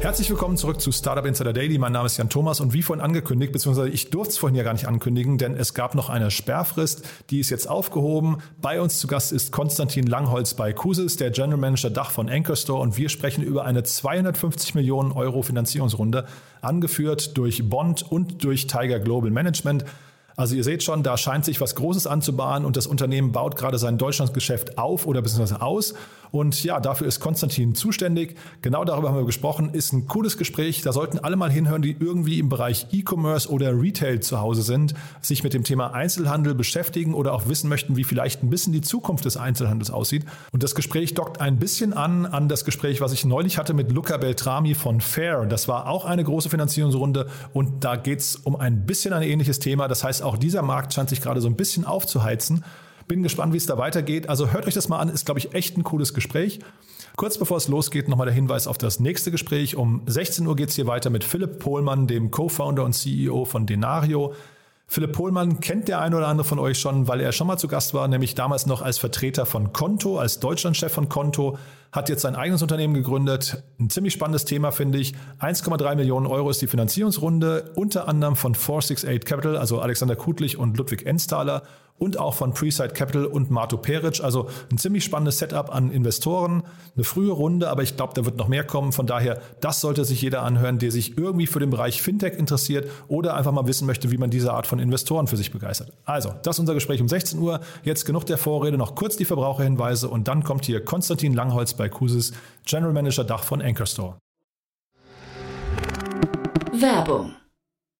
Herzlich willkommen zurück zu Startup Insider Daily. Mein Name ist Jan Thomas und wie vorhin angekündigt, beziehungsweise ich durfte es vorhin ja gar nicht ankündigen, denn es gab noch eine Sperrfrist, die ist jetzt aufgehoben. Bei uns zu Gast ist Konstantin Langholz bei Kusis, der General Manager Dach von Anchor Store und wir sprechen über eine 250 Millionen Euro Finanzierungsrunde, angeführt durch Bond und durch Tiger Global Management. Also ihr seht schon, da scheint sich was Großes anzubahnen und das Unternehmen baut gerade sein Deutschlandgeschäft auf oder beziehungsweise aus. Und ja, dafür ist Konstantin zuständig. Genau darüber haben wir gesprochen. Ist ein cooles Gespräch. Da sollten alle mal hinhören, die irgendwie im Bereich E-Commerce oder Retail zu Hause sind, sich mit dem Thema Einzelhandel beschäftigen oder auch wissen möchten, wie vielleicht ein bisschen die Zukunft des Einzelhandels aussieht. Und das Gespräch dockt ein bisschen an an das Gespräch, was ich neulich hatte mit Luca Beltrami von Fair. Das war auch eine große Finanzierungsrunde und da geht es um ein bisschen ein ähnliches Thema. Das heißt, auch dieser Markt scheint sich gerade so ein bisschen aufzuheizen. Bin gespannt, wie es da weitergeht. Also hört euch das mal an, ist, glaube ich, echt ein cooles Gespräch. Kurz bevor es losgeht, nochmal der Hinweis auf das nächste Gespräch. Um 16 Uhr geht es hier weiter mit Philipp Pohlmann, dem Co-Founder und CEO von Denario. Philipp Pohlmann kennt der eine oder andere von euch schon, weil er schon mal zu Gast war, nämlich damals noch als Vertreter von Konto, als Deutschlandchef von Konto, hat jetzt sein eigenes Unternehmen gegründet. Ein ziemlich spannendes Thema, finde ich. 1,3 Millionen Euro ist die Finanzierungsrunde, unter anderem von 468 Capital, also Alexander Kutlich und Ludwig Ensthaler und auch von Preside Capital und Marto Peric. Also ein ziemlich spannendes Setup an Investoren. Eine frühe Runde, aber ich glaube, da wird noch mehr kommen. Von daher, das sollte sich jeder anhören, der sich irgendwie für den Bereich Fintech interessiert oder einfach mal wissen möchte, wie man diese Art von Investoren für sich begeistert. Also, das ist unser Gespräch um 16 Uhr. Jetzt genug der Vorrede, noch kurz die Verbraucherhinweise und dann kommt hier Konstantin Langholz bei Kusis, General Manager Dach von Anchor Store. Werbung.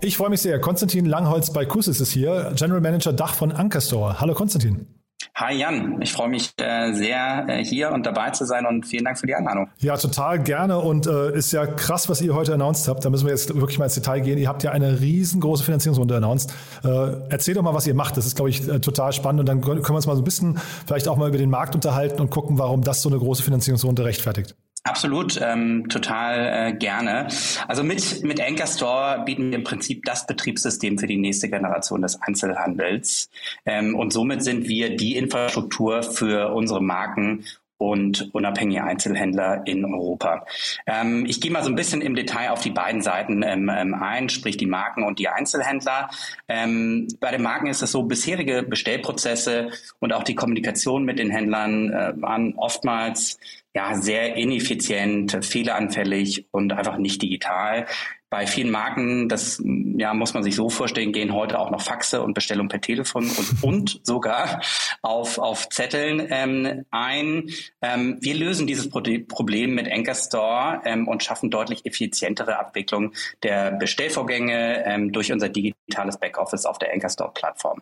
Ich freue mich sehr. Konstantin Langholz bei Kusis ist hier, General Manager Dach von Anchor Store. Hallo Konstantin. Hi Jan, ich freue mich äh, sehr, äh, hier und dabei zu sein und vielen Dank für die Einladung. Ja, total gerne und äh, ist ja krass, was ihr heute announced habt. Da müssen wir jetzt wirklich mal ins Detail gehen. Ihr habt ja eine riesengroße Finanzierungsrunde announced. Äh, erzähl doch mal, was ihr macht. Das ist, glaube ich, äh, total spannend und dann können wir uns mal so ein bisschen vielleicht auch mal über den Markt unterhalten und gucken, warum das so eine große Finanzierungsrunde rechtfertigt. Absolut, ähm, total äh, gerne. Also mit, mit Anchor Store bieten wir im Prinzip das Betriebssystem für die nächste Generation des Einzelhandels. Ähm, und somit sind wir die Infrastruktur für unsere Marken und unabhängige Einzelhändler in Europa. Ähm, ich gehe mal so ein bisschen im Detail auf die beiden Seiten ähm, ähm, ein, sprich die Marken und die Einzelhändler. Ähm, bei den Marken ist es so, bisherige Bestellprozesse und auch die Kommunikation mit den Händlern äh, waren oftmals ja, sehr ineffizient, fehleranfällig und einfach nicht digital. Bei vielen Marken, das ja, muss man sich so vorstellen, gehen heute auch noch Faxe und Bestellung per Telefon und, und sogar auf, auf Zetteln ähm, ein. Ähm, wir lösen dieses Problem mit Anchor Store ähm, und schaffen deutlich effizientere Abwicklung der Bestellvorgänge ähm, durch unser digitales Backoffice auf der Anchor Store Plattform.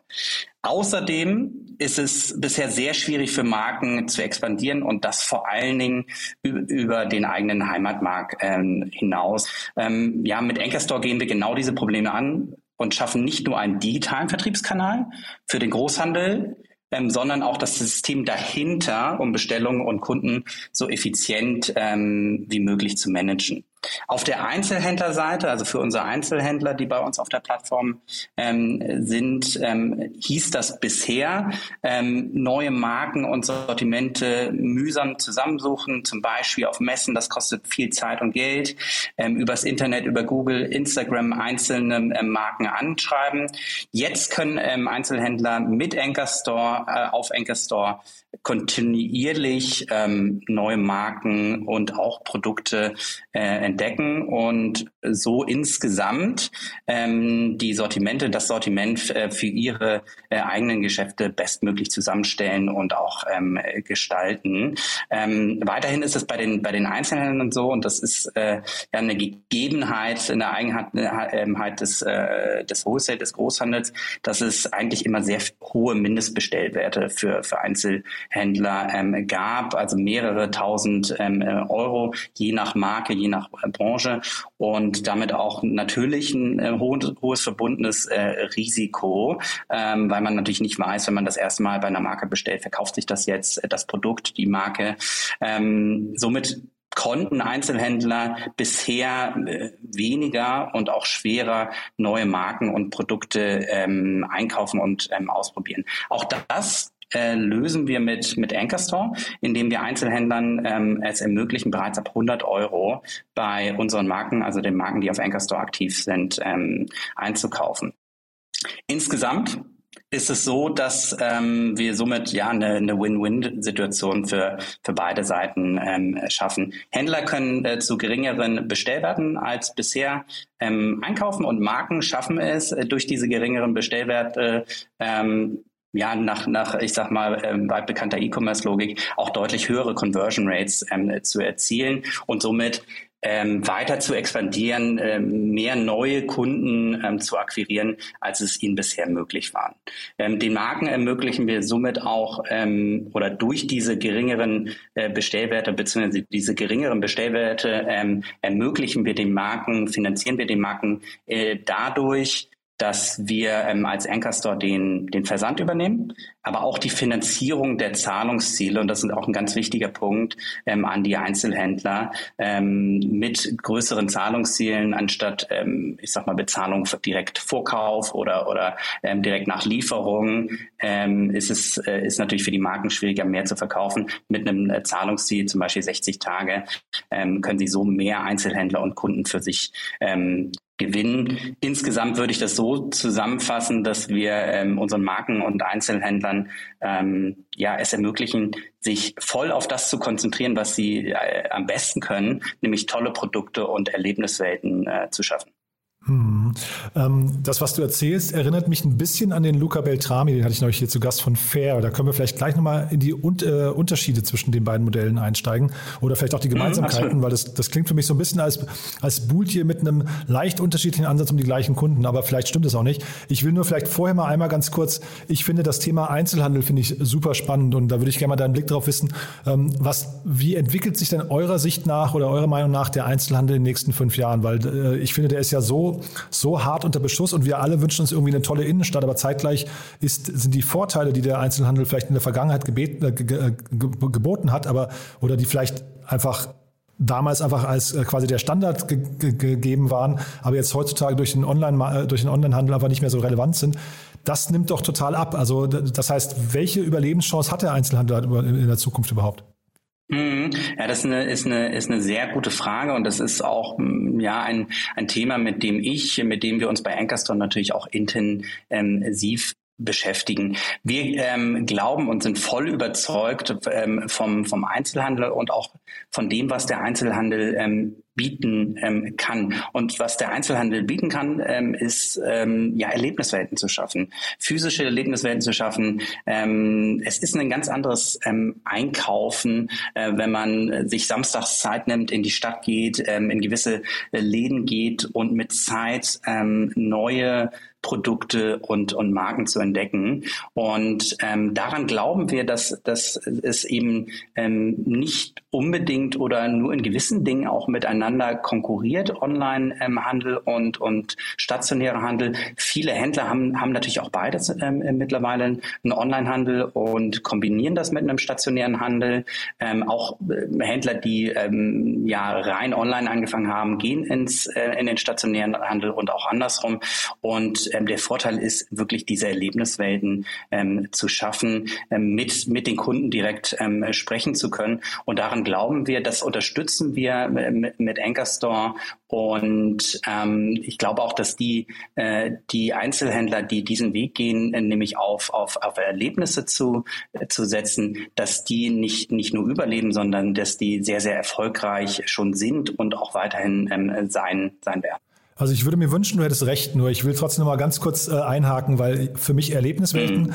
Außerdem ist es bisher sehr schwierig für Marken zu expandieren und das vor allen Dingen über den eigenen Heimatmarkt ähm, hinaus. Ähm, ja, mit Anchor gehen wir genau diese Probleme an und schaffen nicht nur einen digitalen Vertriebskanal für den Großhandel, ähm, sondern auch das System dahinter, um Bestellungen und Kunden so effizient ähm, wie möglich zu managen. Auf der Einzelhändlerseite, also für unsere Einzelhändler, die bei uns auf der Plattform ähm, sind, ähm, hieß das bisher, ähm, neue Marken und Sortimente mühsam zusammensuchen, zum Beispiel auf Messen, das kostet viel Zeit und Geld, ähm, übers Internet, über Google, Instagram einzelne ähm, Marken anschreiben. Jetzt können ähm, Einzelhändler mit Anchor Store äh, auf Anchor Store kontinuierlich neue Marken und auch Produkte äh, entdecken und so insgesamt ähm, die Sortimente, das Sortiment äh, für ihre äh, eigenen Geschäfte bestmöglich zusammenstellen und auch ähm, gestalten. Ähm, weiterhin ist es bei den bei den Einzelhändlern so und das ist äh, ja eine Gegebenheit, eine Eigenheit ähm, des äh, des Wholesale, des Großhandels, dass es eigentlich immer sehr hohe Mindestbestellwerte für für Einzelhändler ähm, gab, also mehrere tausend ähm, Euro je nach Marke, je nach Branche und damit auch natürlich ein äh, hohes, verbundenes äh, Risiko, ähm, weil man natürlich nicht weiß, wenn man das erste Mal bei einer Marke bestellt, verkauft sich das jetzt, äh, das Produkt, die Marke. Ähm, somit konnten Einzelhändler bisher äh, weniger und auch schwerer neue Marken und Produkte ähm, einkaufen und ähm, ausprobieren. Auch das äh, lösen wir mit, mit Anchor Store, indem wir Einzelhändlern ähm, es ermöglichen, bereits ab 100 Euro bei unseren Marken, also den Marken, die auf Anchor Store aktiv sind, ähm, einzukaufen. Insgesamt ist es so, dass ähm, wir somit ja eine, eine Win-Win-Situation für, für beide Seiten ähm, schaffen. Händler können äh, zu geringeren Bestellwerten als bisher ähm, einkaufen und Marken schaffen es äh, durch diese geringeren Bestellwerte ähm, ja, nach, nach, ich sag mal, ähm, weit bekannter E-Commerce-Logik auch deutlich höhere Conversion Rates ähm, zu erzielen und somit ähm, weiter zu expandieren, ähm, mehr neue Kunden ähm, zu akquirieren, als es ihnen bisher möglich war. Ähm, den Marken ermöglichen wir somit auch ähm, oder durch diese geringeren äh, Bestellwerte bzw. diese geringeren Bestellwerte ähm, ermöglichen wir den Marken, finanzieren wir den Marken äh, dadurch, dass wir ähm, als Anchor Store den, den Versand übernehmen, aber auch die Finanzierung der Zahlungsziele, und das ist auch ein ganz wichtiger Punkt ähm, an die Einzelhändler, ähm, mit größeren Zahlungszielen anstatt, ähm, ich sag mal, Bezahlung direkt Vorkauf oder, oder ähm, direkt nach Lieferung, ähm, ist es äh, ist natürlich für die Marken schwieriger, mehr zu verkaufen. Mit einem äh, Zahlungsziel, zum Beispiel 60 Tage, ähm, können sie so mehr Einzelhändler und Kunden für sich ähm, gewinnen. Insgesamt würde ich das so zusammenfassen, dass wir ähm, unseren Marken und Einzelhändlern ähm, ja es ermöglichen, sich voll auf das zu konzentrieren, was sie äh, am besten können, nämlich tolle Produkte und Erlebniswelten äh, zu schaffen. Hm. Ähm, das, was du erzählst, erinnert mich ein bisschen an den Luca Beltrami, den hatte ich neulich hier zu Gast von Fair. Da können wir vielleicht gleich nochmal in die Un äh, Unterschiede zwischen den beiden Modellen einsteigen oder vielleicht auch die mhm, Gemeinsamkeiten, mhm, weil das, das klingt für mich so ein bisschen als, als Boot hier mit einem leicht unterschiedlichen Ansatz um die gleichen Kunden, aber vielleicht stimmt es auch nicht. Ich will nur vielleicht vorher mal einmal ganz kurz, ich finde das Thema Einzelhandel finde ich super spannend und da würde ich gerne mal deinen Blick drauf wissen. Ähm, was, wie entwickelt sich denn eurer Sicht nach oder eurer Meinung nach der Einzelhandel in den nächsten fünf Jahren? Weil äh, ich finde, der ist ja so so, hart unter Beschuss und wir alle wünschen uns irgendwie eine tolle Innenstadt, aber zeitgleich ist, sind die Vorteile, die der Einzelhandel vielleicht in der Vergangenheit gebeten, äh, ge, ge, geboten hat, aber oder die vielleicht einfach damals einfach als äh, quasi der Standard ge gegeben waren, aber jetzt heutzutage durch den Online äh, durch den Onlinehandel einfach nicht mehr so relevant sind. Das nimmt doch total ab. Also das heißt, welche Überlebenschance hat der Einzelhandel in der Zukunft überhaupt? Mhm. Ja, das ist eine, ist, eine, ist eine sehr gute Frage und das ist auch mm, ja ein, ein Thema, mit dem ich, mit dem wir uns bei Anchorstone natürlich auch intensiv beschäftigen. Wir ähm, glauben und sind voll überzeugt ähm, vom, vom Einzelhandel und auch von dem, was der Einzelhandel ähm, bieten ähm, kann. Und was der Einzelhandel bieten kann, ähm, ist ähm, ja Erlebniswelten zu schaffen, physische Erlebniswelten zu schaffen. Ähm, es ist ein ganz anderes ähm, Einkaufen, äh, wenn man sich samstags Zeit nimmt, in die Stadt geht, ähm, in gewisse äh, Läden geht und mit Zeit ähm, neue Produkte und, und Marken zu entdecken. Und ähm, daran glauben wir, dass, dass es eben ähm, nicht unbedingt oder nur in gewissen Dingen auch miteinander miteinander konkurriert, Online-Handel und, und stationärer Handel. Viele Händler haben, haben natürlich auch beides ähm, mittlerweile, einen Online-Handel und kombinieren das mit einem stationären Handel. Ähm, auch äh, Händler, die ähm, ja rein online angefangen haben, gehen ins, äh, in den stationären Handel und auch andersrum. Und ähm, der Vorteil ist wirklich diese Erlebniswelten ähm, zu schaffen, ähm, mit, mit den Kunden direkt ähm, sprechen zu können. Und daran glauben wir, das unterstützen wir äh, mit, mit Anchor Store. Und ähm, ich glaube auch, dass die, äh, die Einzelhändler, die diesen Weg gehen, äh, nämlich auf, auf, auf Erlebnisse zu, äh, zu setzen, dass die nicht, nicht nur überleben, sondern dass die sehr, sehr erfolgreich schon sind und auch weiterhin ähm, sein, sein werden. Also ich würde mir wünschen, du hättest recht, nur ich will trotzdem noch mal ganz kurz äh, einhaken, weil für mich Erlebniswelten mhm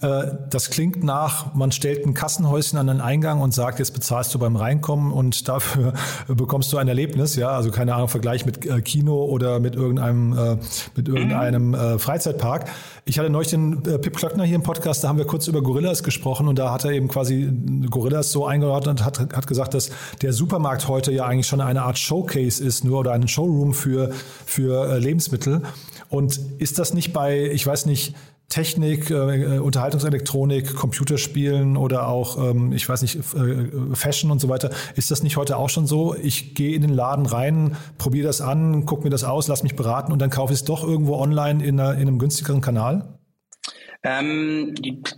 das klingt nach, man stellt ein Kassenhäuschen an den Eingang und sagt, jetzt bezahlst du beim Reinkommen und dafür bekommst du ein Erlebnis, ja, also keine Ahnung, Vergleich mit äh, Kino oder mit irgendeinem, äh, mit irgendeinem mhm. Freizeitpark. Ich hatte neulich den Pip Klöckner hier im Podcast, da haben wir kurz über Gorillas gesprochen und da hat er eben quasi Gorillas so eingeordnet und hat, hat gesagt, dass der Supermarkt heute ja eigentlich schon eine Art Showcase ist, nur oder einen Showroom für, für Lebensmittel. Und ist das nicht bei, ich weiß nicht, Technik, äh, äh, Unterhaltungselektronik, Computerspielen oder auch, ähm, ich weiß nicht, äh, Fashion und so weiter. Ist das nicht heute auch schon so? Ich gehe in den Laden rein, probiere das an, gucke mir das aus, lass mich beraten und dann kaufe ich es doch irgendwo online in, einer, in einem günstigeren Kanal? Ähm,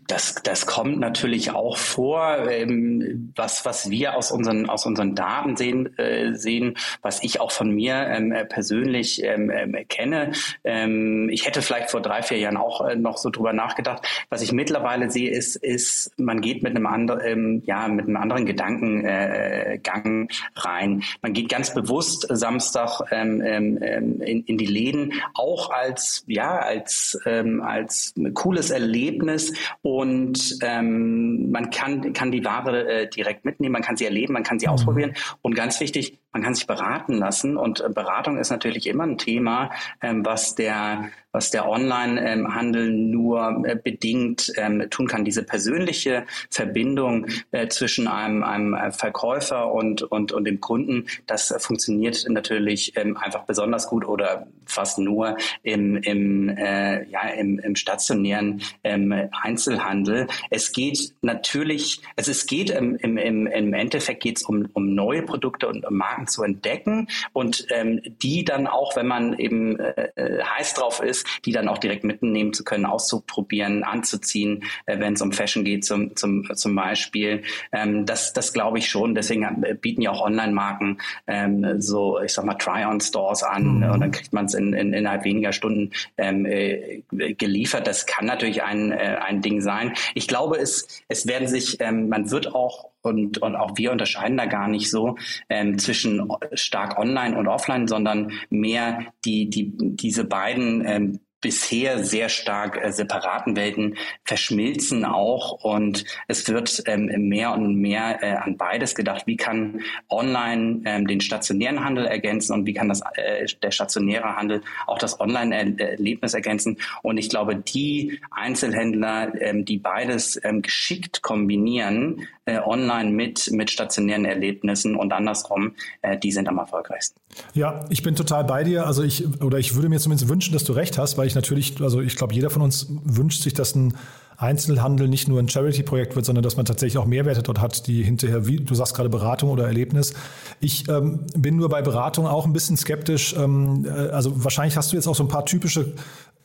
das, das kommt natürlich auch vor. Ähm, was, was wir aus unseren, aus unseren Daten sehen, äh, sehen, was ich auch von mir ähm, äh, persönlich ähm, ähm, kenne. Ähm, ich hätte vielleicht vor drei, vier Jahren auch äh, noch so drüber nachgedacht. Was ich mittlerweile sehe, ist, ist man geht mit einem anderen, ja, mit einem anderen Gedankengang äh, rein. Man geht ganz bewusst Samstag in, in die Läden, auch als, ja, als, als cooles Erlebnis und ähm, man kann, kann die Ware äh, direkt mitnehmen, man kann sie erleben, man kann sie mhm. ausprobieren und ganz wichtig, man kann sich beraten lassen und äh, Beratung ist natürlich immer ein Thema, ähm, was der was der Online-Handel nur äh, bedingt ähm, tun kann. Diese persönliche Verbindung äh, zwischen einem, einem Verkäufer und, und, und dem Kunden, das funktioniert natürlich ähm, einfach besonders gut oder fast nur im, im, äh, ja, im, im stationären ähm, Einzelhandel. Es geht natürlich, also es geht im, im, im Endeffekt geht es um, um neue Produkte und um Marken zu entdecken und ähm, die dann auch, wenn man eben äh, äh heiß drauf ist, die dann auch direkt mitnehmen zu können, auszuprobieren, anzuziehen, äh, wenn es um Fashion geht zum, zum, zum Beispiel. Ähm, das das glaube ich schon. Deswegen äh, bieten ja auch Online-Marken ähm, so, ich sag mal, Try-on-Stores an mhm. und dann kriegt man es in, in, innerhalb weniger Stunden ähm, äh, geliefert. Das kann natürlich ein, äh, ein Ding sein. Ich glaube, es, es werden sich, ähm, man wird auch und, und auch wir unterscheiden da gar nicht so ähm, zwischen stark online und offline, sondern mehr die, die, diese beiden ähm, bisher sehr stark äh, separaten Welten verschmilzen auch und es wird ähm, mehr und mehr äh, an beides gedacht. Wie kann online ähm, den stationären Handel ergänzen und wie kann das äh, der stationäre Handel auch das Online-Erlebnis ergänzen? Und ich glaube, die Einzelhändler, ähm, die beides ähm, geschickt kombinieren, äh, online mit mit stationären Erlebnissen und andersrum, äh, die sind am erfolgreichsten. Ja, ich bin total bei dir. Also ich oder ich würde mir zumindest wünschen, dass du recht hast, weil ich natürlich, also ich glaube, jeder von uns wünscht sich, dass ein Einzelhandel nicht nur ein Charity-Projekt wird, sondern dass man tatsächlich auch Mehrwerte dort hat, die hinterher, wie du sagst gerade Beratung oder Erlebnis. Ich ähm, bin nur bei Beratung auch ein bisschen skeptisch. Ähm, äh, also wahrscheinlich hast du jetzt auch so ein paar typische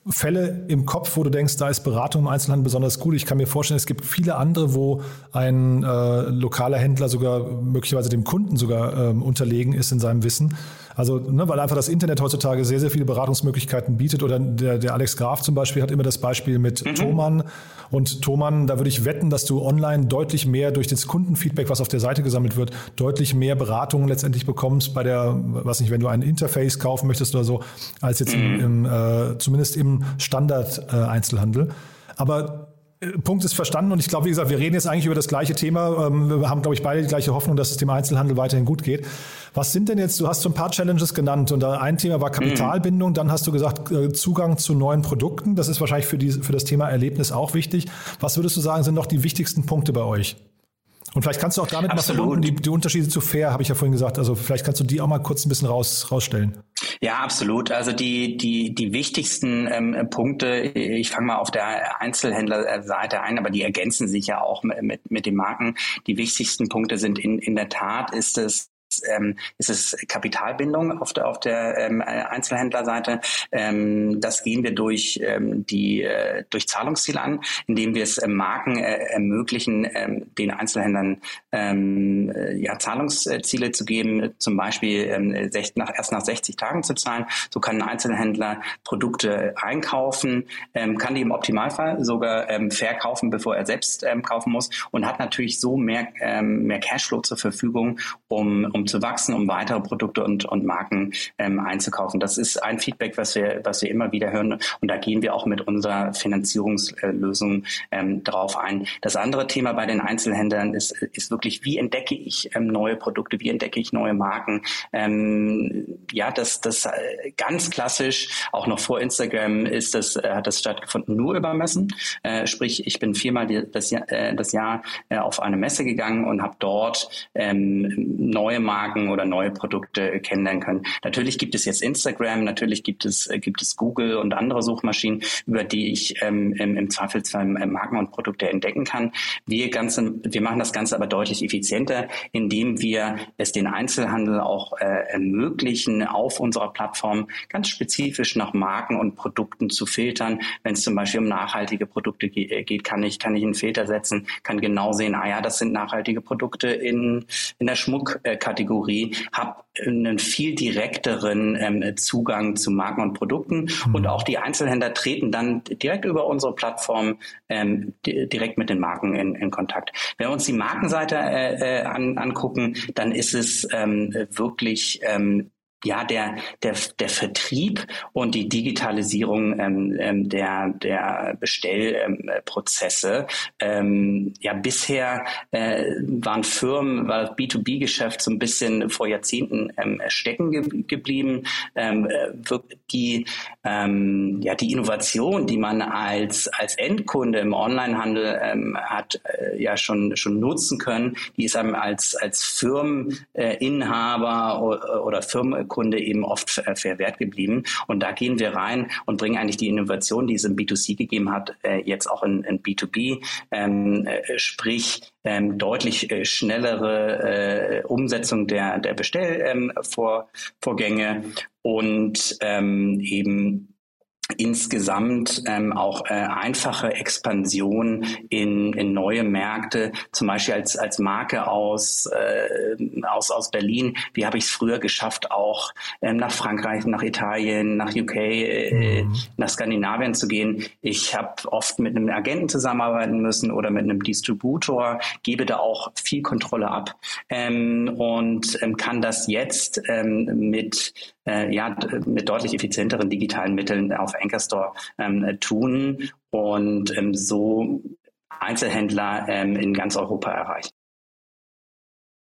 Fälle im Kopf, wo du denkst, da ist Beratung im Einzelhandel besonders gut. Ich kann mir vorstellen, es gibt viele andere, wo ein äh, lokaler Händler sogar möglicherweise dem Kunden sogar ähm, unterlegen ist in seinem Wissen. Also, ne, weil einfach das Internet heutzutage sehr, sehr viele Beratungsmöglichkeiten bietet. Oder der, der Alex Graf zum Beispiel hat immer das Beispiel mit mhm. Thomann. Und Thomann, da würde ich wetten, dass du online deutlich mehr durch das Kundenfeedback, was auf der Seite gesammelt wird, deutlich mehr Beratungen letztendlich bekommst bei der, was nicht, wenn du ein Interface kaufen möchtest oder so, als jetzt mhm. im, im äh, zumindest im Standard-Einzelhandel. Äh, Aber Punkt ist verstanden und ich glaube, wie gesagt, wir reden jetzt eigentlich über das gleiche Thema. Ähm, wir haben, glaube ich, beide die gleiche Hoffnung, dass es dem Einzelhandel weiterhin gut geht. Was sind denn jetzt, du hast so ein paar Challenges genannt und ein Thema war Kapitalbindung, dann hast du gesagt äh, Zugang zu neuen Produkten. Das ist wahrscheinlich für, die, für das Thema Erlebnis auch wichtig. Was würdest du sagen, sind noch die wichtigsten Punkte bei euch? Und vielleicht kannst du auch damit Absolut. mal verbunden, die, die Unterschiede zu Fair, habe ich ja vorhin gesagt, also vielleicht kannst du die auch mal kurz ein bisschen raus, rausstellen. Ja, absolut. Also die, die, die wichtigsten ähm, Punkte, ich fange mal auf der Einzelhändlerseite ein, aber die ergänzen sich ja auch mit, mit den Marken. Die wichtigsten Punkte sind in, in der Tat ist es ähm, ist es Kapitalbindung auf der, auf der ähm, Einzelhändlerseite. Ähm, das gehen wir durch ähm, die äh, durch Zahlungsziele an, indem wir es äh, Marken äh, ermöglichen, ähm, den Einzelhändlern ähm, äh, ja, Zahlungsziele zu geben, zum Beispiel ähm, nach, erst nach 60 Tagen zu zahlen. So kann ein Einzelhändler Produkte einkaufen, kann die im Optimalfall sogar verkaufen, bevor er selbst kaufen muss und hat natürlich so mehr, mehr Cashflow zur Verfügung, um, um zu wachsen, um weitere Produkte und, und Marken ähm, einzukaufen. Das ist ein Feedback, was wir, was wir immer wieder hören. Und da gehen wir auch mit unserer Finanzierungslösung ähm, drauf ein. Das andere Thema bei den Einzelhändlern ist, ist wirklich, wie entdecke ich ähm, neue Produkte, wie entdecke ich neue Marken. Ähm, ja, das, das äh, ganz klassisch, auch noch vor Instagram ist das, äh, hat das stattgefunden nur über Messen. Äh, sprich, ich bin viermal die, das Jahr, äh, das Jahr äh, auf eine Messe gegangen und habe dort ähm, neue Marken oder neue Produkte kennenlernen können. Natürlich gibt es jetzt Instagram, natürlich gibt es, äh, gibt es Google und andere Suchmaschinen, über die ich ähm, im, im Zweifelsfall ähm, Marken und Produkte entdecken kann. Wir, ganze, wir machen das Ganze aber deutlich effizienter, indem wir es den Einzelhandel auch äh, ermöglichen, auf unserer Plattform ganz spezifisch nach Marken und Produkten zu filtern. Wenn es zum Beispiel um nachhaltige Produkte äh, geht, kann ich, kann ich einen Filter setzen, kann genau sehen, ah ja, das sind nachhaltige Produkte in, in der Schmuckkategorie Kategorie, habe einen viel direkteren ähm, Zugang zu Marken und Produkten mhm. und auch die Einzelhändler treten dann direkt über unsere Plattform ähm, direkt mit den Marken in, in, Kontakt. Wenn wir uns die Markenseite äh, äh, an, angucken, dann ist es ähm, wirklich ähm, ja, der, der, der Vertrieb und die Digitalisierung ähm, ähm, der, der Bestellprozesse. Ähm, ja, bisher äh, waren Firmen, war das B2B-Geschäft so ein bisschen vor Jahrzehnten ähm, stecken ge geblieben. Ähm, äh, die, ähm, ja, die Innovation, die man als, als Endkunde im Onlinehandel ähm, hat, äh, ja schon, schon nutzen können, die ist einem als, als Firmeninhaber oder, oder Firmen Kunde eben oft verwehrt geblieben. Und da gehen wir rein und bringen eigentlich die Innovation, die es im B2C gegeben hat, äh, jetzt auch in, in B2B, ähm, äh, sprich ähm, deutlich äh, schnellere äh, Umsetzung der, der Bestellvorgänge ähm, und ähm, eben insgesamt ähm, auch äh, einfache Expansion in, in neue Märkte, zum Beispiel als, als Marke aus, äh, aus, aus Berlin. Wie habe ich es früher geschafft, auch ähm, nach Frankreich, nach Italien, nach UK, äh, mhm. nach Skandinavien zu gehen? Ich habe oft mit einem Agenten zusammenarbeiten müssen oder mit einem Distributor, gebe da auch viel Kontrolle ab ähm, und ähm, kann das jetzt ähm, mit äh, ja, mit deutlich effizienteren digitalen Mitteln auf Anchor Store ähm, tun und ähm, so Einzelhändler ähm, in ganz Europa erreichen.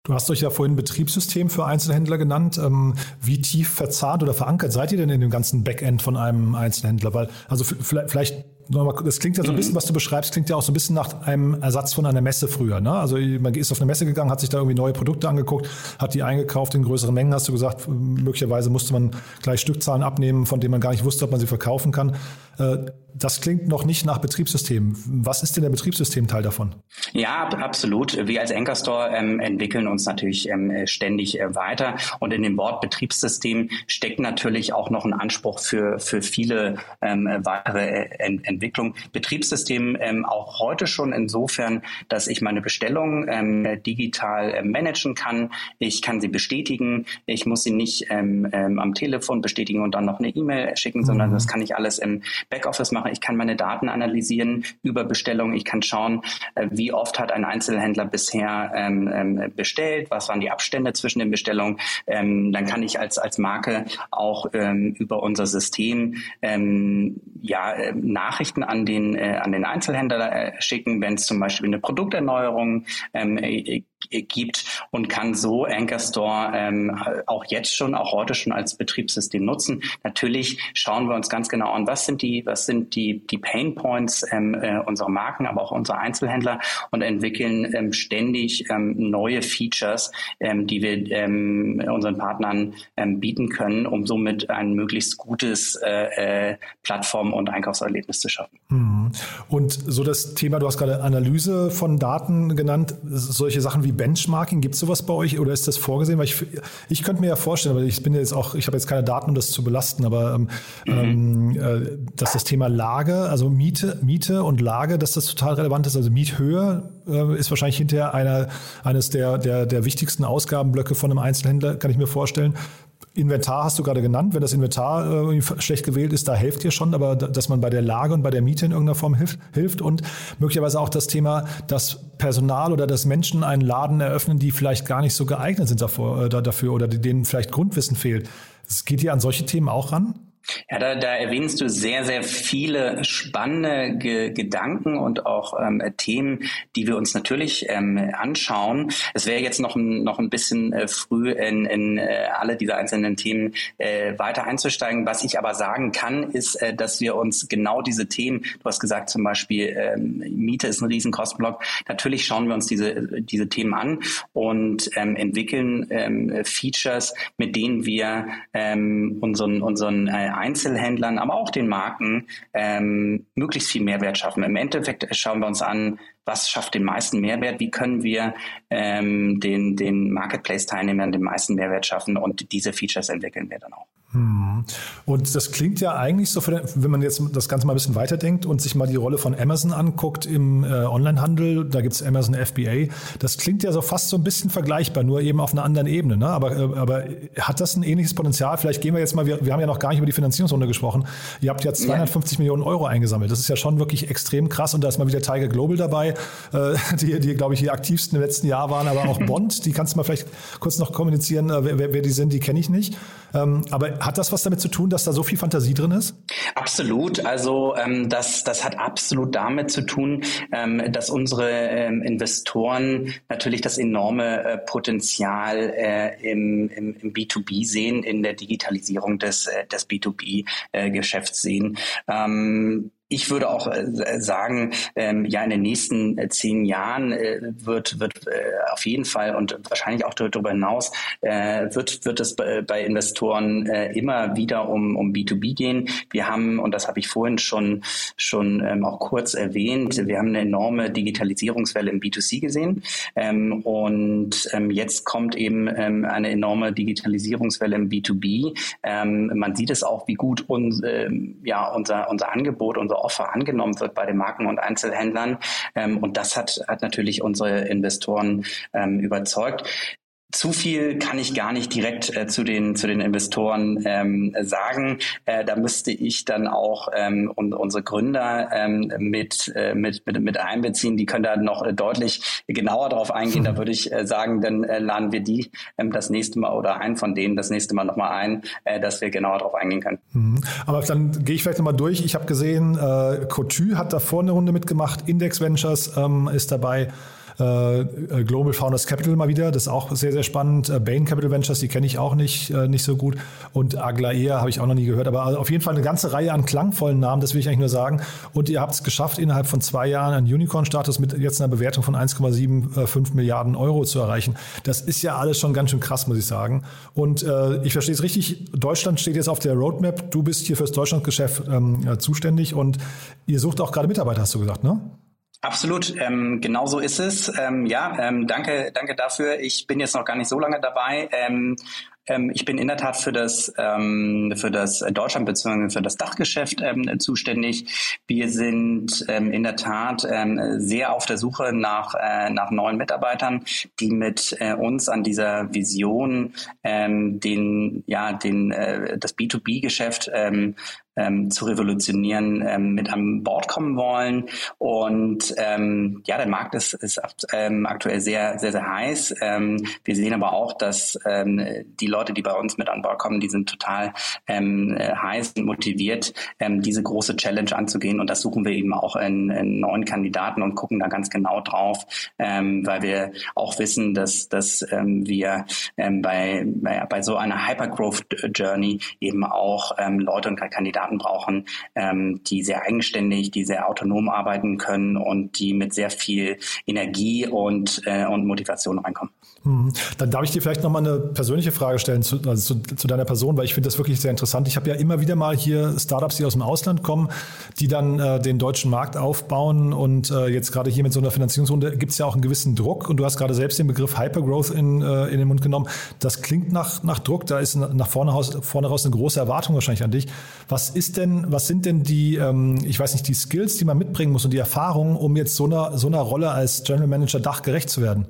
Du hast euch ja vorhin Betriebssystem für Einzelhändler genannt. Ähm, wie tief verzahnt oder verankert seid ihr denn in dem ganzen Backend von einem Einzelhändler? Weil, also vielleicht das klingt ja so ein bisschen, mhm. was du beschreibst, klingt ja auch so ein bisschen nach einem Ersatz von einer Messe früher. Ne? Also man ist auf eine Messe gegangen, hat sich da irgendwie neue Produkte angeguckt, hat die eingekauft in größeren Mengen, hast du gesagt. Möglicherweise musste man gleich Stückzahlen abnehmen, von denen man gar nicht wusste, ob man sie verkaufen kann. Äh, das klingt noch nicht nach Betriebssystem. Was ist denn der Betriebssystemteil davon? Ja, absolut. Wir als Anchor Store ähm, entwickeln uns natürlich ähm, ständig äh, weiter. Und in dem Wort Betriebssystem steckt natürlich auch noch ein Anspruch für, für viele ähm, weitere äh, Ent Entwicklung. Betriebssystem ähm, auch heute schon insofern, dass ich meine Bestellung ähm, digital äh, managen kann. Ich kann sie bestätigen. Ich muss sie nicht ähm, am Telefon bestätigen und dann noch eine E-Mail schicken, mhm. sondern das kann ich alles im Backoffice machen. Ich kann meine Daten analysieren über Bestellungen. Ich kann schauen, äh, wie oft hat ein Einzelhändler bisher ähm, ähm, bestellt, was waren die Abstände zwischen den Bestellungen. Ähm, dann kann ich als, als Marke auch ähm, über unser System ähm, ja, äh, Nachrichten an den, äh, an den Einzelhändler äh, schicken, wenn es zum Beispiel eine Produkterneuerung ähm, äh, gibt und kann so Anchor Store ähm, auch jetzt schon, auch heute schon als Betriebssystem nutzen. Natürlich schauen wir uns ganz genau an, was sind die, was sind die, die Pain Points ähm, äh, unserer Marken, aber auch unserer Einzelhändler und entwickeln ähm, ständig ähm, neue Features, ähm, die wir ähm, unseren Partnern ähm, bieten können, um somit ein möglichst gutes äh, äh, Plattform- und Einkaufserlebnis zu schaffen. Mhm. Und so das Thema, du hast gerade Analyse von Daten genannt, solche Sachen wie Benchmarking, gibt es sowas bei euch oder ist das vorgesehen? Weil ich, ich könnte mir ja vorstellen, weil ich bin jetzt auch, ich habe jetzt keine Daten, um das zu belasten, aber ähm, mhm. äh, dass das Thema Lage, also Miete, Miete und Lage, dass das total relevant ist. Also Miethöhe äh, ist wahrscheinlich hinterher einer, eines der, der, der wichtigsten Ausgabenblöcke von einem Einzelhändler, kann ich mir vorstellen. Inventar hast du gerade genannt. Wenn das Inventar äh, schlecht gewählt ist, da helft ihr schon, aber dass man bei der Lage und bei der Miete in irgendeiner Form hilft, hilft und möglicherweise auch das Thema, dass Personal oder dass Menschen einen Laden eröffnen, die vielleicht gar nicht so geeignet sind davor, äh, dafür oder denen vielleicht Grundwissen fehlt. Geht ihr an solche Themen auch ran? Ja, da, da erwähnst du sehr, sehr viele spannende Ge Gedanken und auch ähm, Themen, die wir uns natürlich ähm, anschauen. Es wäre jetzt noch ein, noch ein bisschen äh, früh in, in äh, alle diese einzelnen Themen äh, weiter einzusteigen. Was ich aber sagen kann, ist, äh, dass wir uns genau diese Themen, du hast gesagt zum Beispiel, ähm, Miete ist ein Riesenkostenblock. Natürlich schauen wir uns diese, diese Themen an und ähm, entwickeln ähm, Features, mit denen wir ähm, unseren, unseren äh, Einzelhändlern, aber auch den Marken ähm, möglichst viel Mehrwert schaffen. Im Endeffekt schauen wir uns an, was schafft den meisten Mehrwert, wie können wir ähm, den, den Marketplace-Teilnehmern den meisten Mehrwert schaffen und diese Features entwickeln wir dann auch. Und das klingt ja eigentlich so, den, wenn man jetzt das Ganze mal ein bisschen weiterdenkt und sich mal die Rolle von Amazon anguckt im äh, Onlinehandel, da gibt es Amazon FBA, das klingt ja so fast so ein bisschen vergleichbar, nur eben auf einer anderen Ebene. Ne? Aber, äh, aber hat das ein ähnliches Potenzial? Vielleicht gehen wir jetzt mal, wir, wir haben ja noch gar nicht über die Finanzierungsrunde gesprochen. Ihr habt ja 250 ja. Millionen Euro eingesammelt. Das ist ja schon wirklich extrem krass und da ist mal wieder Tiger Global dabei, äh, die, die glaube ich, die aktivsten im letzten Jahr waren, aber auch Bond, die kannst du mal vielleicht kurz noch kommunizieren, äh, wer, wer die sind, die kenne ich nicht. Ähm, aber hat das was damit zu tun, dass da so viel Fantasie drin ist? Absolut. Also ähm, das, das hat absolut damit zu tun, ähm, dass unsere ähm, Investoren natürlich das enorme äh, Potenzial äh, im, im, im B2B sehen, in der Digitalisierung des, äh, des B2B-Geschäfts äh, sehen. Ähm, ich würde auch äh, sagen, ähm, ja, in den nächsten äh, zehn Jahren äh, wird, wird äh, auf jeden Fall und wahrscheinlich auch darüber hinaus äh, wird, wird es bei, bei Investoren äh, immer wieder um, um B2B gehen. Wir haben, und das habe ich vorhin schon, schon ähm, auch kurz erwähnt, wir haben eine enorme Digitalisierungswelle im B2C gesehen. Ähm, und ähm, jetzt kommt eben ähm, eine enorme Digitalisierungswelle im B2B. Ähm, man sieht es auch, wie gut uns, ja, unser, unser Angebot, unser Offer angenommen wird bei den Marken und Einzelhändlern. Ähm, und das hat, hat natürlich unsere Investoren ähm, überzeugt zu viel kann ich gar nicht direkt äh, zu den zu den Investoren ähm, sagen. Äh, da müsste ich dann auch ähm, und unsere Gründer ähm, mit, äh, mit, mit mit einbeziehen. Die können da noch äh, deutlich genauer drauf eingehen. Da würde ich äh, sagen, dann äh, laden wir die ähm, das nächste Mal oder einen von denen das nächste Mal nochmal ein, äh, dass wir genauer drauf eingehen können. Mhm. Aber dann gehe ich vielleicht nochmal durch. Ich habe gesehen, äh, Cotu hat da vorne eine Runde mitgemacht. Index Ventures ähm, ist dabei. Äh, äh, Global Founders Capital mal wieder, das ist auch sehr, sehr spannend. Äh, Bain Capital Ventures, die kenne ich auch nicht, nicht so gut. Und Aglaea habe ich auch noch nie gehört. Aber auf jeden Fall eine ganze Reihe an klangvollen Namen, das will ich eigentlich nur sagen. Und ihr habt es geschafft, innerhalb von zwei Jahren einen Unicorn-Status mit jetzt einer Bewertung von 1,75 Milliarden Euro zu erreichen. Das ist ja alles schon ganz schön krass, muss ich sagen. Und äh, ich verstehe es richtig, Deutschland steht jetzt auf der Roadmap. Du bist hier fürs Deutschlandgeschäft ähm, zuständig und ihr sucht auch gerade Mitarbeiter, hast du gesagt, ne? Absolut, ähm, genau so ist es. Ähm, ja, ähm, danke, danke dafür. Ich bin jetzt noch gar nicht so lange dabei. Ähm, ähm, ich bin in der Tat für das, ähm, für das Deutschland bzw. für das Dachgeschäft ähm, zuständig. Wir sind in der Tat sehr auf der Suche nach, äh, nach neuen Mitarbeitern, die mit äh, uns an dieser Vision den, ja, den, äh, das B2B-Geschäft ähm, zu revolutionieren, ähm, mit an Bord kommen wollen. Und ähm, ja, der Markt ist, ist ähm, aktuell sehr, sehr, sehr heiß. Ähm, wir sehen aber auch, dass ähm, die Leute, die bei uns mit an Bord kommen, die sind total ähm, heiß und motiviert, ähm, diese große Challenge anzugehen. Und das suchen wir eben auch in, in neuen Kandidaten und gucken da ganz genau drauf, ähm, weil wir auch wissen, dass, dass ähm, wir ähm, bei, bei, so einer Hypergrowth Journey eben auch ähm, Leute und Kandidaten brauchen, ähm, die sehr eigenständig, die sehr autonom arbeiten können und die mit sehr viel Energie und, äh, und Motivation reinkommen. Mhm. Dann darf ich dir vielleicht nochmal eine persönliche Frage stellen zu, also zu, zu deiner Person, weil ich finde das wirklich sehr interessant. Ich habe ja immer wieder mal hier Startups, die aus dem Ausland kommen, die dann äh, den deutschen Markt aufbauen und äh, jetzt gerade hier mit so einer Finanzierungsrunde gibt es ja auch einen gewissen Druck und du hast gerade selbst den Begriff Hypergrowth in, äh, in den Mund genommen. Das klingt nach, nach Druck, da ist nach vorne raus, vorne raus eine große Erwartung wahrscheinlich an dich. Was ist denn, was sind denn die, ähm, ich weiß nicht, die Skills, die man mitbringen muss und die Erfahrungen, um jetzt so einer, so einer Rolle als General Manager Dach gerecht zu werden?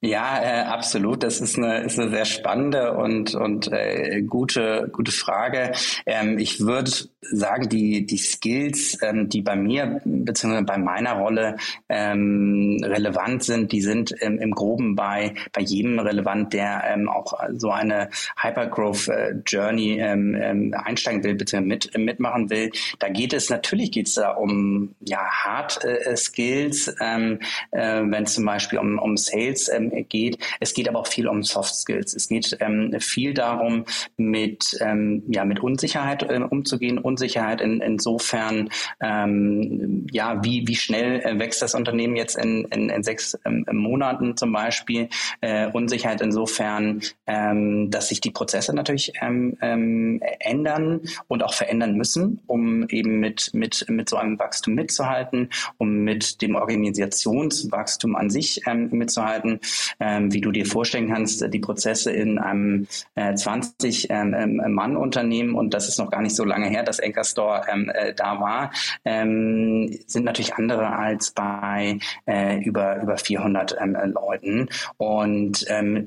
Ja, äh, absolut. Das ist eine, ist eine sehr spannende und, und äh, gute, gute Frage. Ähm, ich würde sagen, die, die Skills, ähm, die bei mir bzw. bei meiner Rolle ähm, relevant sind, die sind im Groben bei, bei jedem relevant, der ähm, auch so eine Hypergrowth äh, ähm, ähm, einsteigen will, bzw. Mit, mitmachen will. Da geht es, natürlich geht es da um ja, Hard äh, Skills, äh, wenn zum Beispiel um, um Sales ähm, geht. Es geht aber auch viel um Soft Skills. Es geht ähm, viel darum, mit, ähm, ja, mit Unsicherheit äh, umzugehen. Unsicherheit in, insofern, ähm, ja, wie, wie schnell äh, wächst das Unternehmen jetzt in, in, in sechs ähm, Monaten zum Beispiel. Äh, Unsicherheit insofern, ähm, dass sich die Prozesse natürlich ähm, ähm, ändern und auch verändern müssen, um eben mit, mit, mit so einem Wachstum mitzuhalten, um mit dem Organisationswachstum an sich ähm, mitzuhalten ähm, wie du dir vorstellen kannst, die Prozesse in einem äh, 20 ähm, ähm, und das ist noch gar nicht so lange her, dass Anchor Store ähm, äh, da war, ähm, sind natürlich andere als bei äh, über über 400 ähm, Leuten. Und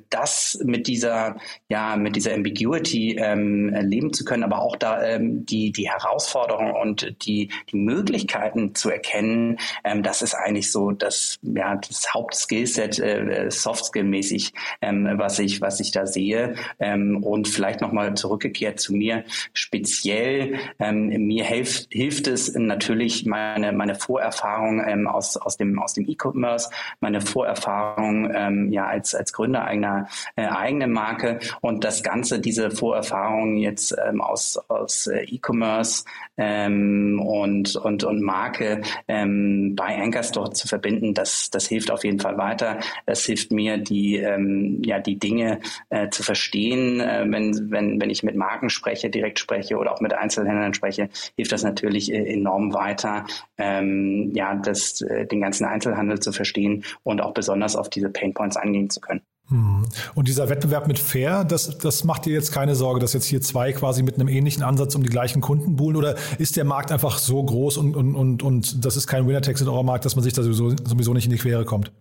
das mit dieser ja mit dieser Ambiguity leben zu können, aber auch da die die Herausforderungen und die die Möglichkeiten zu erkennen, das ist eigentlich so das ja das Hauptskillset äh, Soft Skill-mäßig, ähm, was ich, was ich da sehe. Ähm, und vielleicht nochmal zurückgekehrt zu mir. Speziell, ähm, mir hilft, hilft es natürlich meine, meine Vorerfahrung ähm, aus, aus dem, aus dem E-Commerce, meine Vorerfahrung ähm, ja als, als Gründer einer äh, eigenen Marke und das Ganze, diese Vorerfahrung jetzt ähm, aus, aus äh, E-Commerce ähm, und, und, und Marke ähm, bei Anchorstore zu verbinden, das, das hilft auf jeden Fall weiter. Es hilft mir, die, ähm, ja, die Dinge äh, zu verstehen. Äh, wenn, wenn, wenn ich mit Marken spreche, direkt spreche oder auch mit Einzelhändlern spreche, hilft das natürlich äh, enorm weiter, ähm, ja, das, äh, den ganzen Einzelhandel zu verstehen und auch besonders auf diese Painpoints eingehen zu können. Hm. Und dieser Wettbewerb mit Fair, das, das macht dir jetzt keine Sorge, dass jetzt hier zwei quasi mit einem ähnlichen Ansatz um die gleichen Kunden buhlen? Oder ist der Markt einfach so groß und, und, und, und das ist kein Winner-Text in eurem Markt, dass man sich da sowieso, sowieso nicht in die Quere kommt?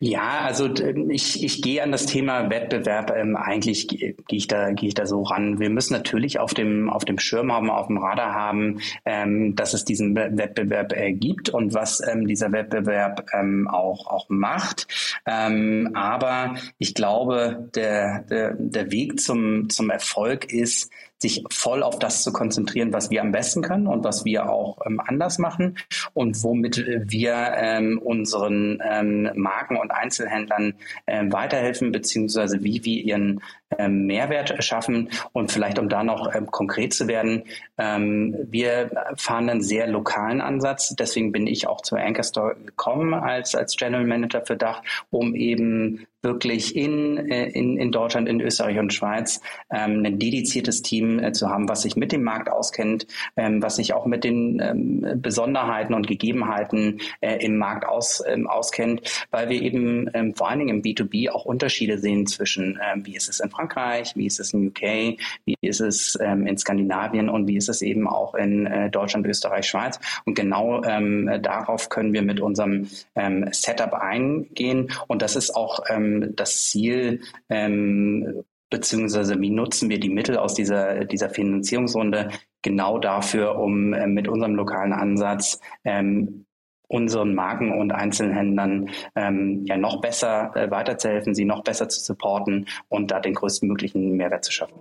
Ja, also ich, ich gehe an das Thema Wettbewerb ähm, eigentlich gehe ich da gehe ich da so ran. Wir müssen natürlich auf dem auf dem Schirm haben, auf dem Radar haben, ähm, dass es diesen Wettbewerb äh, gibt und was ähm, dieser Wettbewerb ähm, auch auch macht. Ähm, aber ich glaube, der, der der Weg zum zum Erfolg ist sich voll auf das zu konzentrieren, was wir am besten können und was wir auch ähm, anders machen und womit wir ähm, unseren ähm, Marken und Einzelhändlern ähm, weiterhelfen, beziehungsweise wie wir ihren ähm, Mehrwert schaffen. Und vielleicht, um da noch ähm, konkret zu werden, wir fahren einen sehr lokalen Ansatz. Deswegen bin ich auch zur Anchor Store gekommen als, als General Manager für Dach, um eben wirklich in, äh, in, in Deutschland, in Österreich und Schweiz ähm, ein dediziertes Team äh, zu haben, was sich mit dem Markt auskennt, ähm, was sich auch mit den ähm, Besonderheiten und Gegebenheiten äh, im Markt aus, ähm, auskennt, weil wir eben ähm, vor allen Dingen im B2B auch Unterschiede sehen zwischen, ähm, wie ist es in Frankreich, wie ist es in UK, wie ist es ähm, in Skandinavien und wie ist es eben auch in äh, Deutschland, Österreich, Schweiz. Und genau ähm, darauf können wir mit unserem ähm, Setup eingehen. Und das ist auch ähm, das Ziel, ähm, beziehungsweise wie nutzen wir die Mittel aus dieser, dieser Finanzierungsrunde genau dafür, um äh, mit unserem lokalen Ansatz ähm, unseren Marken und Einzelhändlern ähm, ja noch besser äh, weiterzuhelfen, sie noch besser zu supporten und da den größtmöglichen Mehrwert zu schaffen.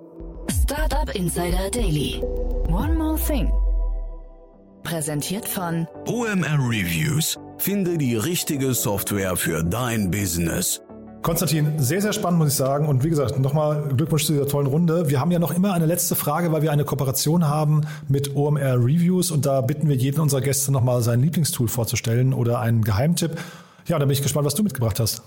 Startup Insider Daily. One more thing. Präsentiert von OMR Reviews. Finde die richtige Software für dein Business. Konstantin, sehr, sehr spannend, muss ich sagen. Und wie gesagt, nochmal Glückwunsch zu dieser tollen Runde. Wir haben ja noch immer eine letzte Frage, weil wir eine Kooperation haben mit OMR Reviews und da bitten wir jeden unserer Gäste nochmal sein Lieblingstool vorzustellen oder einen Geheimtipp. Ja, da bin ich gespannt, was du mitgebracht hast.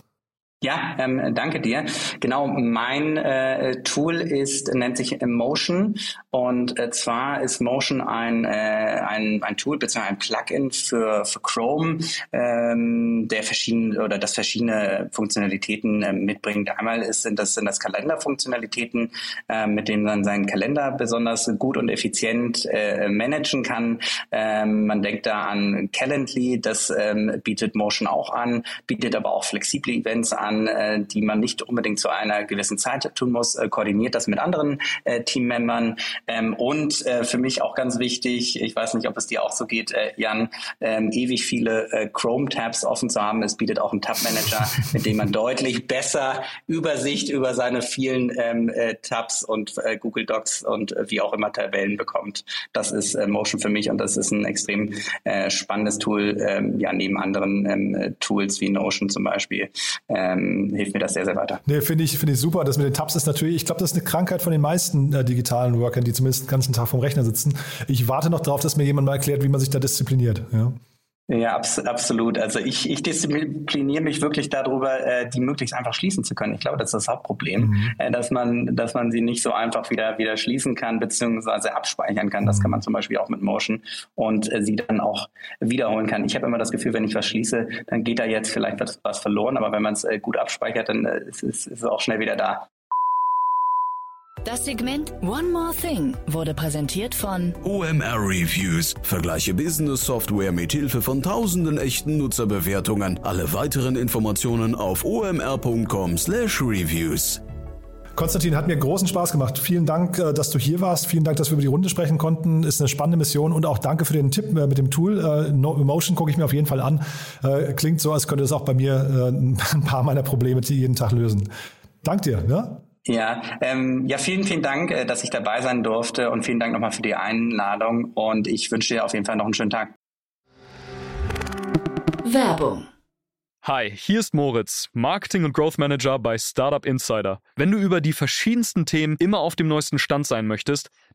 Ja, ähm, danke dir. Genau, mein äh, Tool ist nennt sich Motion und äh, zwar ist Motion ein, äh, ein, ein Tool bzw. ein Plugin für, für Chrome, ähm, der verschiedene oder das verschiedene Funktionalitäten äh, mitbringt. Einmal ist, sind das sind das Kalenderfunktionalitäten, äh, mit denen man seinen Kalender besonders gut und effizient äh, managen kann. Ähm, man denkt da an Calendly, das ähm, bietet Motion auch an, bietet aber auch flexible Events an an, äh, die man nicht unbedingt zu einer gewissen Zeit tun muss, äh, koordiniert das mit anderen äh, Teammembern. Ähm, und äh, für mich auch ganz wichtig, ich weiß nicht, ob es dir auch so geht, äh, Jan, ähm, ewig viele äh, Chrome-Tabs offen zu haben. Es bietet auch einen Tab-Manager, mit dem man deutlich besser Übersicht über seine vielen ähm, äh, Tabs und äh, Google Docs und äh, wie auch immer Tabellen bekommt. Das ist äh, Motion für mich und das ist ein extrem äh, spannendes Tool, ähm, ja, neben anderen ähm, Tools wie Notion zum Beispiel. Äh, ähm, hilft mir das sehr, sehr weiter. Nee, finde ich, finde ich super. Das mit den Tabs ist natürlich, ich glaube, das ist eine Krankheit von den meisten äh, digitalen Workern, die zumindest den ganzen Tag vom Rechner sitzen. Ich warte noch darauf, dass mir jemand mal erklärt, wie man sich da diszipliniert. Ja. Ja, abs absolut. Also ich, ich diszipliniere mich wirklich darüber, äh, die möglichst einfach schließen zu können. Ich glaube, das ist das Hauptproblem, mhm. äh, dass man, dass man sie nicht so einfach wieder wieder schließen kann beziehungsweise abspeichern kann. Das kann man zum Beispiel auch mit Motion und äh, sie dann auch wiederholen kann. Ich habe immer das Gefühl, wenn ich was schließe, dann geht da jetzt vielleicht was, was verloren, aber wenn man es äh, gut abspeichert, dann äh, ist es auch schnell wieder da. Das Segment One More Thing wurde präsentiert von OMR Reviews. Vergleiche Business Software mit Hilfe von tausenden echten Nutzerbewertungen. Alle weiteren Informationen auf omr.com/reviews. Konstantin, hat mir großen Spaß gemacht. Vielen Dank, äh, dass du hier warst. Vielen Dank, dass wir über die Runde sprechen konnten. Ist eine spannende Mission und auch danke für den Tipp äh, mit dem Tool. Äh, Motion gucke ich mir auf jeden Fall an. Klingt so, als könnte es auch bei mir ein paar meiner Probleme jeden Tag lösen. Dank dir. Ne? Ja, ähm, ja, vielen, vielen Dank, äh, dass ich dabei sein durfte und vielen Dank nochmal für die Einladung und ich wünsche dir auf jeden Fall noch einen schönen Tag. Werbung Hi, hier ist Moritz, Marketing und Growth Manager bei Startup Insider. Wenn du über die verschiedensten Themen immer auf dem neuesten Stand sein möchtest,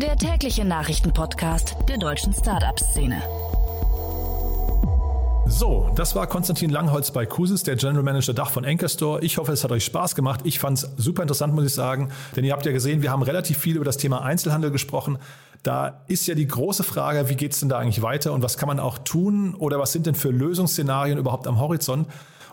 der tägliche Nachrichtenpodcast der deutschen Startup-Szene. So, das war Konstantin Langholz bei Kusis, der General Manager Dach von Anchor Store. Ich hoffe, es hat euch Spaß gemacht. Ich fand es super interessant, muss ich sagen. Denn ihr habt ja gesehen, wir haben relativ viel über das Thema Einzelhandel gesprochen. Da ist ja die große Frage, wie geht es denn da eigentlich weiter und was kann man auch tun oder was sind denn für Lösungsszenarien überhaupt am Horizont?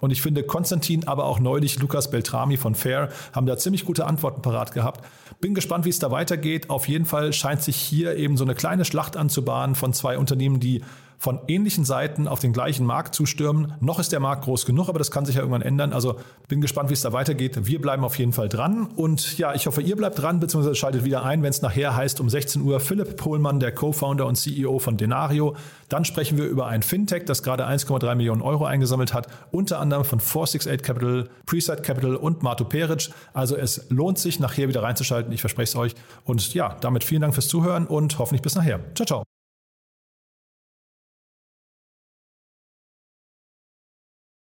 Und ich finde, Konstantin, aber auch neulich Lukas Beltrami von Fair haben da ziemlich gute Antworten parat gehabt. Bin gespannt, wie es da weitergeht. Auf jeden Fall scheint sich hier eben so eine kleine Schlacht anzubahnen von zwei Unternehmen, die von ähnlichen Seiten auf den gleichen Markt zustürmen. Noch ist der Markt groß genug, aber das kann sich ja irgendwann ändern. Also bin gespannt, wie es da weitergeht. Wir bleiben auf jeden Fall dran. Und ja, ich hoffe, ihr bleibt dran, beziehungsweise schaltet wieder ein, wenn es nachher heißt um 16 Uhr Philipp Pohlmann, der Co-Founder und CEO von Denario. Dann sprechen wir über ein Fintech, das gerade 1,3 Millionen Euro eingesammelt hat, unter anderem von 468 Capital, Preside Capital und Marto Peric. Also es lohnt sich, nachher wieder reinzuschalten. Ich verspreche es euch. Und ja, damit vielen Dank fürs Zuhören und hoffentlich bis nachher. Ciao, ciao.